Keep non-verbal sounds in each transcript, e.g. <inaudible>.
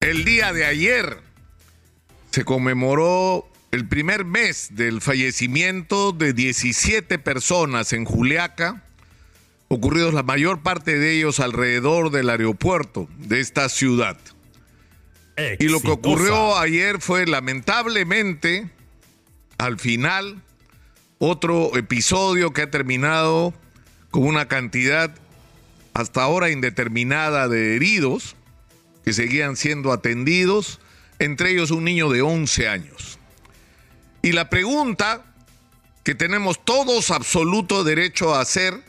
El día de ayer se conmemoró el primer mes del fallecimiento de 17 personas en Juliaca, ocurridos la mayor parte de ellos alrededor del aeropuerto de esta ciudad. Y lo que ocurrió ayer fue lamentablemente, al final, otro episodio que ha terminado con una cantidad hasta ahora indeterminada de heridos que seguían siendo atendidos, entre ellos un niño de 11 años. Y la pregunta que tenemos todos absoluto derecho a hacer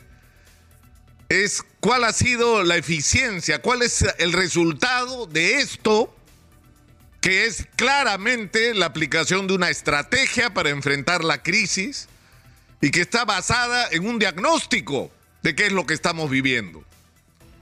es cuál ha sido la eficiencia, cuál es el resultado de esto, que es claramente la aplicación de una estrategia para enfrentar la crisis y que está basada en un diagnóstico de qué es lo que estamos viviendo.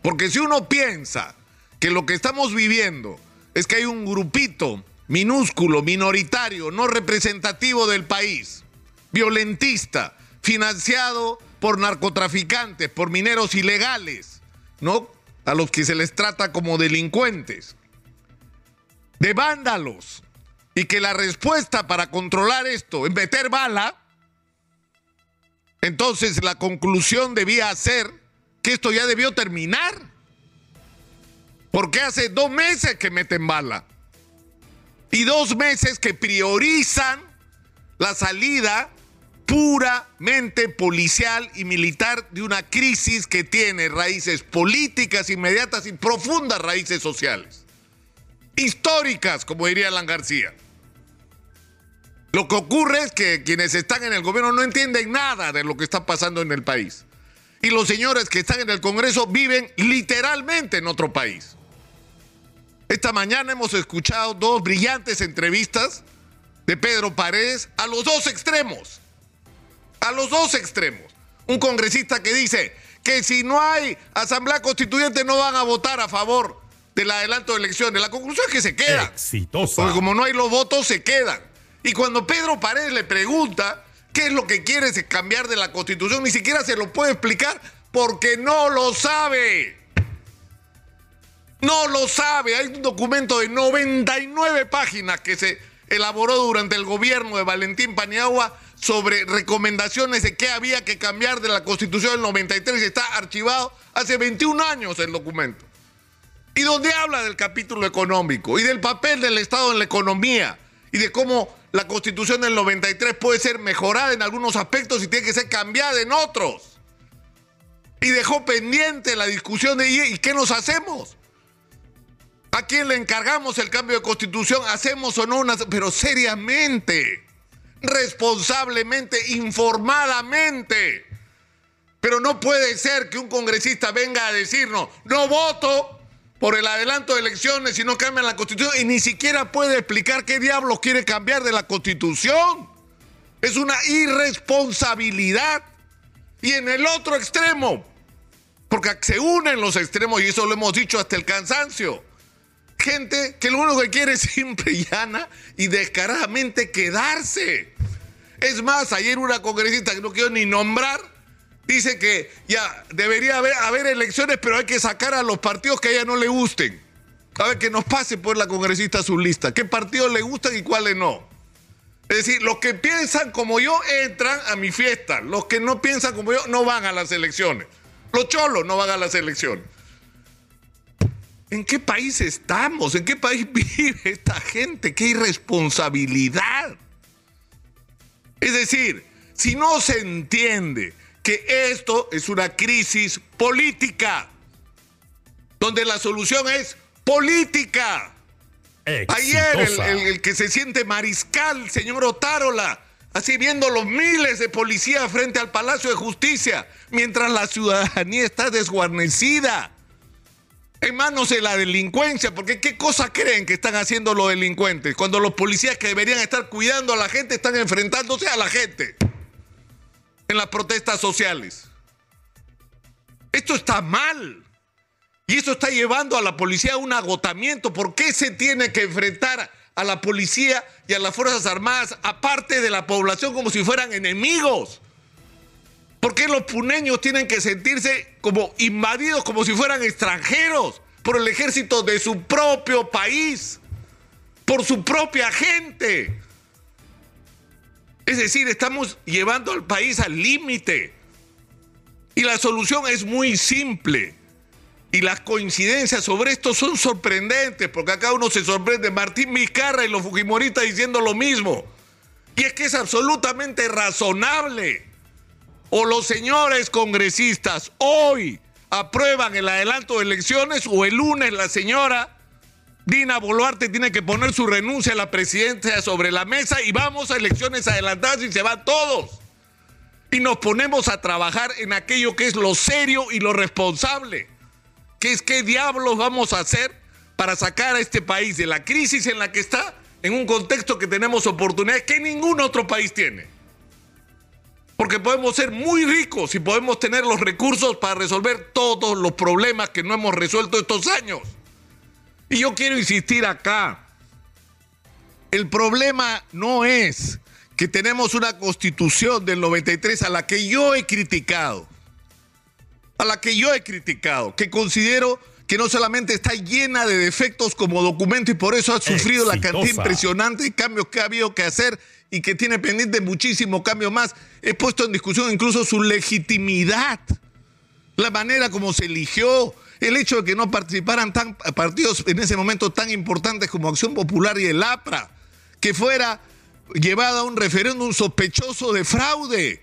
Porque si uno piensa que lo que estamos viviendo es que hay un grupito minúsculo, minoritario, no representativo del país, violentista, financiado por narcotraficantes, por mineros ilegales, ¿no? A los que se les trata como delincuentes, de vándalos, y que la respuesta para controlar esto es meter bala, entonces la conclusión debía ser que esto ya debió terminar. Porque hace dos meses que meten bala. Y dos meses que priorizan la salida puramente policial y militar de una crisis que tiene raíces políticas inmediatas y profundas raíces sociales. Históricas, como diría Alan García. Lo que ocurre es que quienes están en el gobierno no entienden nada de lo que está pasando en el país. Y los señores que están en el Congreso viven literalmente en otro país. Esta mañana hemos escuchado dos brillantes entrevistas de Pedro Paredes a los dos extremos. A los dos extremos. Un congresista que dice que si no hay asamblea constituyente no van a votar a favor del adelanto de elecciones. La conclusión es que se quedan. Exitosa. Porque como no hay los votos, se quedan. Y cuando Pedro Paredes le pregunta qué es lo que quiere cambiar de la constitución, ni siquiera se lo puede explicar porque no lo sabe. No lo sabe. Hay un documento de 99 páginas que se elaboró durante el gobierno de Valentín Paniagua sobre recomendaciones de qué había que cambiar de la constitución del 93. Está archivado hace 21 años el documento. Y donde habla del capítulo económico y del papel del Estado en la economía y de cómo la constitución del 93 puede ser mejorada en algunos aspectos y tiene que ser cambiada en otros. Y dejó pendiente la discusión de ¿y qué nos hacemos? ¿A quién le encargamos el cambio de constitución? ¿Hacemos o no una... Pero seriamente, responsablemente, informadamente. Pero no puede ser que un congresista venga a decirnos, no voto por el adelanto de elecciones y no cambian la constitución y ni siquiera puede explicar qué diablos quiere cambiar de la constitución. Es una irresponsabilidad. Y en el otro extremo, porque se unen los extremos y eso lo hemos dicho hasta el cansancio. Gente que lo único que quiere es simple <laughs> y llana y descaradamente quedarse. Es más, ayer una congresista que no quiero ni nombrar dice que ya debería haber, haber, elecciones, pero hay que sacar a los partidos que a ella no le gusten. A ver, que nos pase por la congresista su lista. ¿Qué partidos le gustan y cuáles no? Es decir, los que piensan como yo entran a mi fiesta. Los que no piensan como yo no van a las elecciones. Los cholos no van a las elecciones. ¿En qué país estamos? ¿En qué país <laughs> vive esta gente? ¡Qué irresponsabilidad! Es decir, si no se entiende que esto es una crisis política, donde la solución es política. Ayer el, que se siente mariscal, señor Otárola, así viendo los miles de policías frente al Palacio de Justicia, mientras la ciudadanía está desguarnecida en manos de la delincuencia, porque ¿qué cosa creen que están haciendo los delincuentes cuando los policías que deberían estar cuidando a la gente están enfrentándose a la gente? en las protestas sociales. Esto está mal. Y eso está llevando a la policía a un agotamiento. ¿Por qué se tiene que enfrentar a la policía y a las Fuerzas Armadas, aparte de la población, como si fueran enemigos? ¿Por qué los puneños tienen que sentirse como invadidos, como si fueran extranjeros? por el ejército de su propio país, por su propia gente. Es decir, estamos llevando al país al límite. Y la solución es muy simple. Y las coincidencias sobre esto son sorprendentes, porque acá uno se sorprende. Martín Vizcarra y los Fujimoristas diciendo lo mismo. Y es que es absolutamente razonable. O los señores congresistas hoy aprueban el adelanto de elecciones o el lunes la señora Dina Boluarte tiene que poner su renuncia a la presidencia sobre la mesa y vamos a elecciones adelantadas y se van todos. Y nos ponemos a trabajar en aquello que es lo serio y lo responsable, que es qué diablos vamos a hacer para sacar a este país de la crisis en la que está en un contexto que tenemos oportunidades que ningún otro país tiene. Porque podemos ser muy ricos y podemos tener los recursos para resolver todos los problemas que no hemos resuelto estos años. Y yo quiero insistir acá. El problema no es que tenemos una constitución del 93 a la que yo he criticado, a la que yo he criticado, que considero que no solamente está llena de defectos como documento y por eso ha sufrido la cantidad impresionante de cambios que ha habido que hacer y que tiene pendiente muchísimo cambio más. He puesto en discusión incluso su legitimidad, la manera como se eligió, el hecho de que no participaran tan, partidos en ese momento tan importantes como Acción Popular y el APRA, que fuera llevada a un referéndum sospechoso de fraude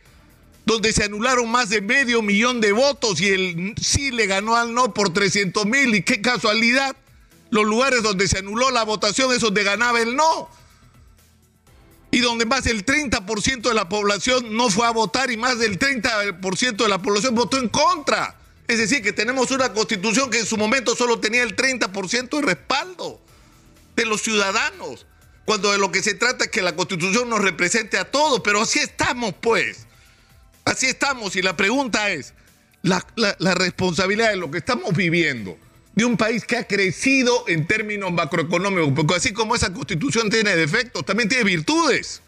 donde se anularon más de medio millón de votos y el sí le ganó al no por 300 mil. Y qué casualidad, los lugares donde se anuló la votación es donde ganaba el no. Y donde más del 30% de la población no fue a votar y más del 30% de la población votó en contra. Es decir, que tenemos una constitución que en su momento solo tenía el 30% de respaldo de los ciudadanos, cuando de lo que se trata es que la constitución nos represente a todos, pero así estamos pues. Así estamos y la pregunta es, la, responsabilidad de lo que estamos viviendo, de un país que ha crecido en términos macroeconómicos, porque así como esa constitución tiene defectos, también tiene virtudes.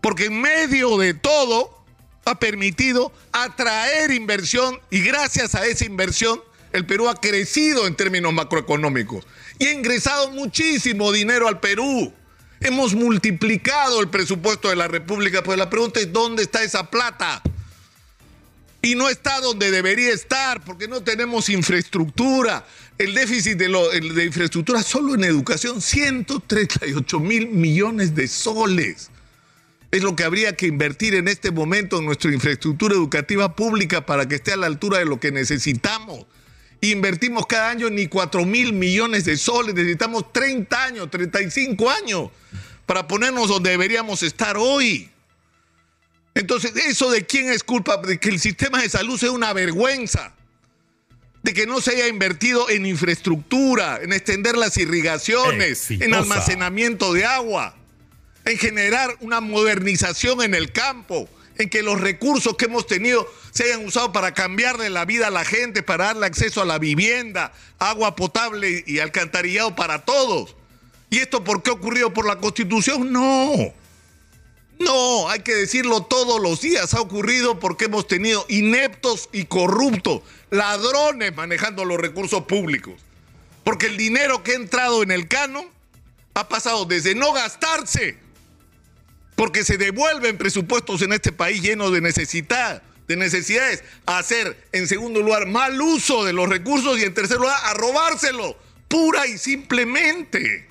Porque en medio de todo ha permitido atraer inversión y gracias a esa inversión el Perú ha crecido en términos macroeconómicos y ha ingresado muchísimo dinero al Perú. Hemos multiplicado el presupuesto de la República, pues la pregunta es ¿dónde está esa plata? Y no está donde debería estar, porque no tenemos infraestructura. El déficit de, de infraestructura solo en educación, 138 mil millones de soles. Es lo que habría que invertir en este momento en nuestra infraestructura educativa pública para que esté a la altura de lo que necesitamos. Invertimos cada año ni 4 mil millones de soles, necesitamos 30 años, 35 años para ponernos donde deberíamos estar hoy. Entonces, ¿eso de quién es culpa? De que el sistema de salud sea una vergüenza, de que no se haya invertido en infraestructura, en extender las irrigaciones, en almacenamiento de agua, en generar una modernización en el campo, en que los recursos que hemos tenido se hayan usado para cambiarle la vida a la gente, para darle acceso a la vivienda, agua potable y alcantarillado para todos. ¿Y esto por qué ha ocurrido por la Constitución? No. No, hay que decirlo todos los días. Ha ocurrido porque hemos tenido ineptos y corruptos, ladrones manejando los recursos públicos. Porque el dinero que ha entrado en el canon ha pasado desde no gastarse, porque se devuelven presupuestos en este país llenos de necesidad, de necesidades, a hacer, en segundo lugar, mal uso de los recursos y en tercer lugar, a robárselo, pura y simplemente.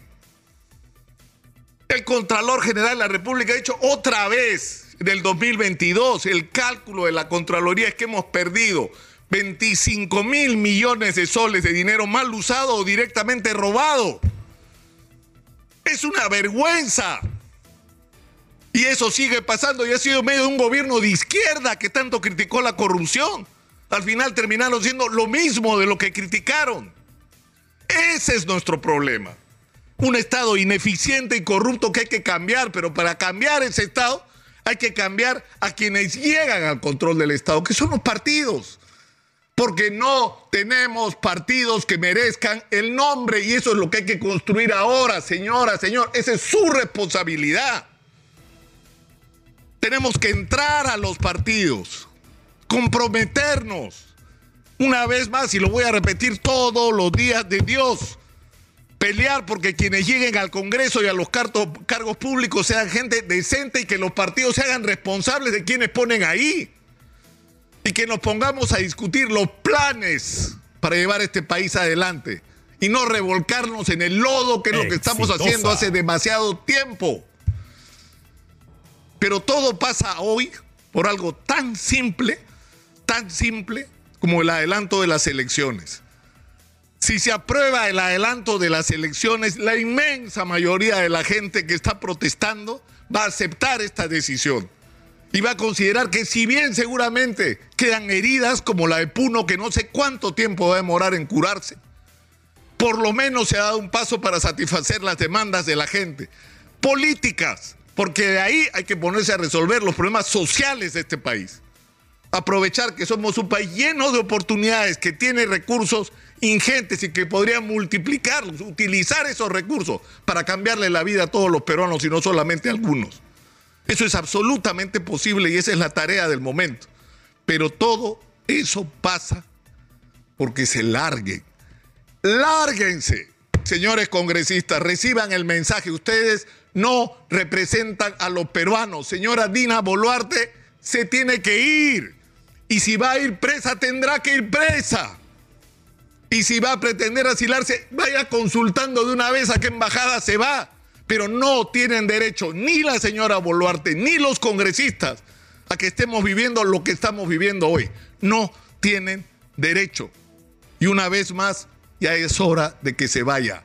El Contralor General de la República ha dicho otra vez del 2022, el cálculo de la Contraloría es que hemos perdido 25 mil millones de soles de dinero mal usado o directamente robado. Es una vergüenza. Y eso sigue pasando y ha sido medio de un gobierno de izquierda que tanto criticó la corrupción. Al final terminaron siendo lo mismo de lo que criticaron. Ese es nuestro problema. Un Estado ineficiente y corrupto que hay que cambiar, pero para cambiar ese Estado hay que cambiar a quienes llegan al control del Estado, que son los partidos. Porque no tenemos partidos que merezcan el nombre y eso es lo que hay que construir ahora, señora, señor. Esa es su responsabilidad. Tenemos que entrar a los partidos, comprometernos una vez más, y lo voy a repetir todos los días de Dios, pelear porque quienes lleguen al Congreso y a los cargos públicos sean gente decente y que los partidos se hagan responsables de quienes ponen ahí. Y que nos pongamos a discutir los planes para llevar este país adelante y no revolcarnos en el lodo, que es lo que estamos haciendo hace demasiado tiempo. Pero todo pasa hoy por algo tan simple, tan simple como el adelanto de las elecciones. Si se aprueba el adelanto de las elecciones, la inmensa mayoría de la gente que está protestando va a aceptar esta decisión y va a considerar que si bien seguramente quedan heridas como la de Puno, que no sé cuánto tiempo va a demorar en curarse, por lo menos se ha dado un paso para satisfacer las demandas de la gente. Políticas, porque de ahí hay que ponerse a resolver los problemas sociales de este país. Aprovechar que somos un país lleno de oportunidades, que tiene recursos ingentes y que podría multiplicarlos, utilizar esos recursos para cambiarle la vida a todos los peruanos y no solamente a algunos. Eso es absolutamente posible y esa es la tarea del momento. Pero todo eso pasa porque se larguen. Lárguense, señores congresistas, reciban el mensaje. Ustedes no representan a los peruanos. Señora Dina Boluarte se tiene que ir. Y si va a ir presa, tendrá que ir presa. Y si va a pretender asilarse, vaya consultando de una vez a qué embajada se va. Pero no tienen derecho ni la señora Boluarte ni los congresistas a que estemos viviendo lo que estamos viviendo hoy. No tienen derecho. Y una vez más, ya es hora de que se vaya.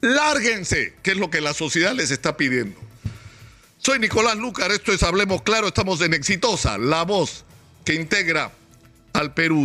Lárguense, que es lo que la sociedad les está pidiendo. Soy Nicolás Lucar, esto es Hablemos Claro, estamos en Exitosa, la voz que integra al Perú.